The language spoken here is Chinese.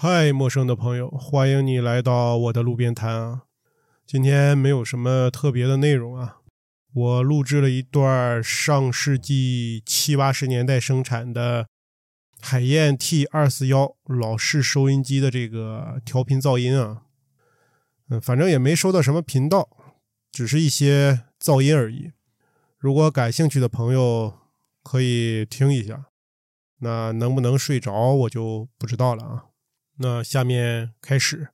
嗨，陌生的朋友，欢迎你来到我的路边摊啊！今天没有什么特别的内容啊，我录制了一段上世纪七八十年代生产的海燕 T 二四幺老式收音机的这个调频噪音啊，嗯，反正也没收到什么频道，只是一些噪音而已。如果感兴趣的朋友可以听一下，那能不能睡着我就不知道了啊。那下面开始。